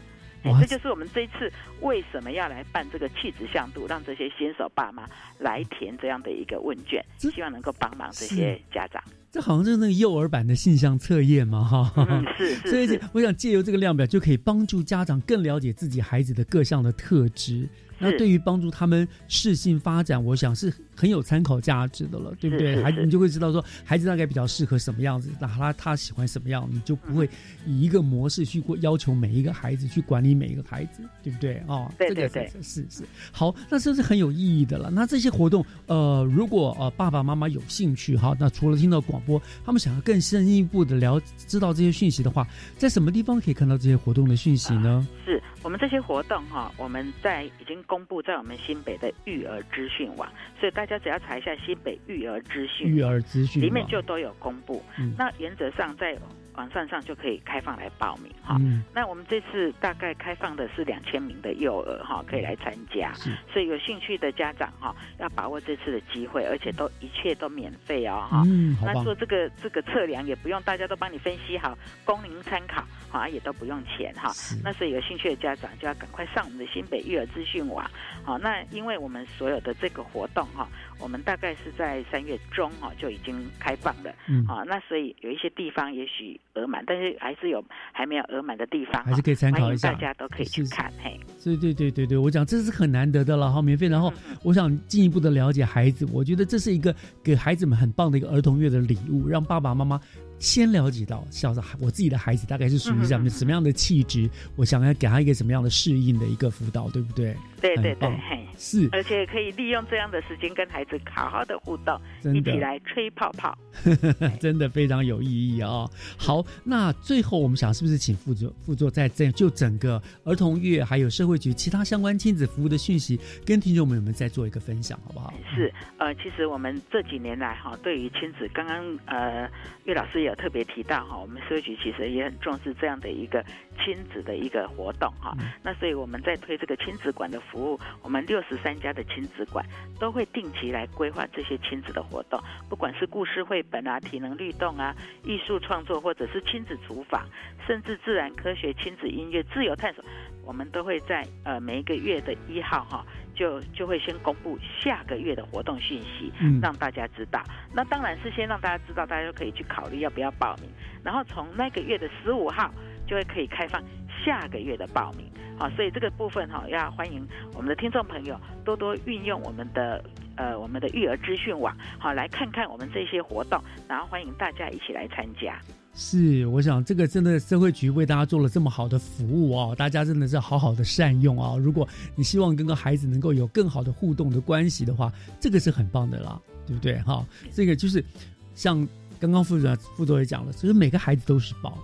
这就是我们这一次为什么要来办这个气质向度，让这些新手爸妈来填这样的一个问卷，希望能够帮忙这些家长。这好像就是那个幼儿版的性向测验嘛，哈。是是。所以我想借由这个量表，就可以帮助家长更了解自己孩子的各项的特质。那对于帮助他们适性发展，我想是很有参考价值的了，对不对？孩子你就会知道说，孩子大概比较适合什么样子，那他他喜欢什么样，你就不会以一个模式去过要求每一个孩子去管理每一个孩子，对不对？哦，对对对，是是。好，那这是很有意义的了。那这些活动，呃，如果呃爸爸妈妈有兴趣哈，那除了听到广播，他们想要更深一步的了知道这些讯息的话，在什么地方可以看到这些活动的讯息呢？是我们这些活动哈，我们在已经。公布在我们新北的育儿资讯网，所以大家只要查一下新北育儿资讯，育儿资讯里面就都有公布。那原则上在。网站上就可以开放来报名哈，那我们这次大概开放的是两千名的幼儿哈，可以来参加，所以有兴趣的家长哈，要把握这次的机会，而且都一切都免费哦哈。嗯那做这个这个测量也不用大家都帮你分析好，供您参考啊，也都不用钱哈。那所以有兴趣的家长就要赶快上我们的新北育儿资讯网，好，那因为我们所有的这个活动哈，我们大概是在三月中哈就已经开放了，嗯啊，那所以有一些地方也许。额满，但是还是有还没有额满的地方，还是可以参考一下，大家都可以去看。嘿，对对对对对，我讲这是很难得的了哈，免费。然后我想进一步的了解孩子，我觉得这是一个给孩子们很棒的一个儿童月的礼物，让爸爸妈妈。先了解到，小时候我自己的孩子大概是属于什么什么样的气质，我想要给他一个什么样的适应的一个辅导，对不对？对对对，是，而且可以利用这样的时间跟孩子好好的互动，一起来吹泡泡，[laughs] 真的非常有意义啊！好，那最后我们想是不是请副座副座在这就整个儿童月还有社会局其他相关亲子服务的讯息，跟听众朋友们再做一个分享，好不好？是，呃，其实我们这几年来哈，对于亲子，刚刚呃岳老师也。有特别提到哈，我们社会局其实也很重视这样的一个亲子的一个活动哈。那所以我们在推这个亲子馆的服务，我们六十三家的亲子馆都会定期来规划这些亲子的活动，不管是故事绘本啊、体能律动啊、艺术创作，或者是亲子厨房，甚至自然科学、亲子音乐、自由探索，我们都会在呃每一个月的一号哈。就就会先公布下个月的活动讯息，让大家知道。那当然是先让大家知道，大家就可以去考虑要不要报名。然后从那个月的十五号就会可以开放下个月的报名。好，所以这个部分哈，要欢迎我们的听众朋友多多运用我们的呃我们的育儿资讯网，好来看看我们这些活动，然后欢迎大家一起来参加。是，我想这个真的社会局为大家做了这么好的服务哦，大家真的是好好的善用啊。如果你希望跟个孩子能够有更好的互动的关系的话，这个是很棒的啦，对不对？哈，这个就是像刚刚副主副座也讲了，其实每个孩子都是宝。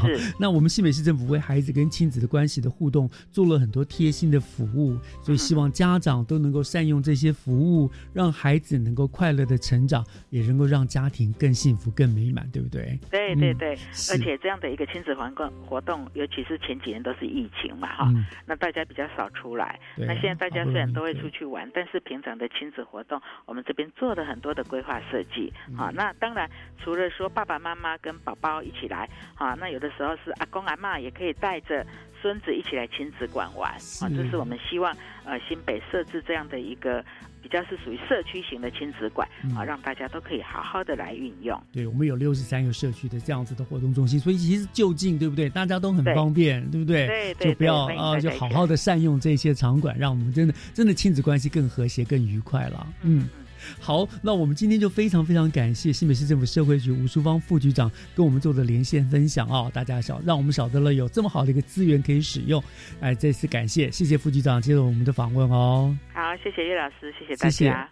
是，那我们新北市政府为孩子跟亲子的关系的互动做了很多贴心的服务，所以希望家长都能够善用这些服务，让孩子能够快乐的成长，也能够让家庭更幸福、更美满，对不对？对对对，而且这样的一个亲子环境活动，尤其是前几年都是疫情嘛，哈，那大家比较少出来。那现在大家虽然都会出去玩，但是平常的亲子活动，我们这边做了很多的规划设计。啊，那当然除了说爸爸妈妈跟宝宝一起来，啊，那有。有的时候是阿公阿妈也可以带着孙子一起来亲子馆玩啊，这是我们希望呃新北设置这样的一个。比较是属于社区型的亲子馆啊，让大家都可以好好的来运用。对，我们有六十三个社区的这样子的活动中心，所以其实就近，对不对？大家都很方便，对不对？对对，就不要啊，就好好的善用这些场馆，让我们真的真的亲子关系更和谐、更愉快了。嗯。好，那我们今天就非常非常感谢新北市政府社会局吴淑芳副局长跟我们做的连线分享啊，大家晓让我们晓得了有这么好的一个资源可以使用，哎，再次感谢，谢谢副局长接受我们的访问哦。好，谢谢叶老师，谢谢大家。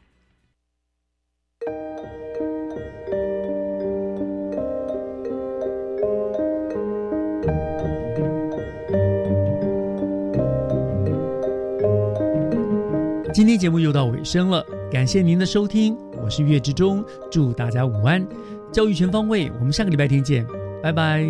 今天节目又到尾声了。感谢您的收听，我是岳志忠，祝大家午安，教育全方位，我们下个礼拜天见，拜拜。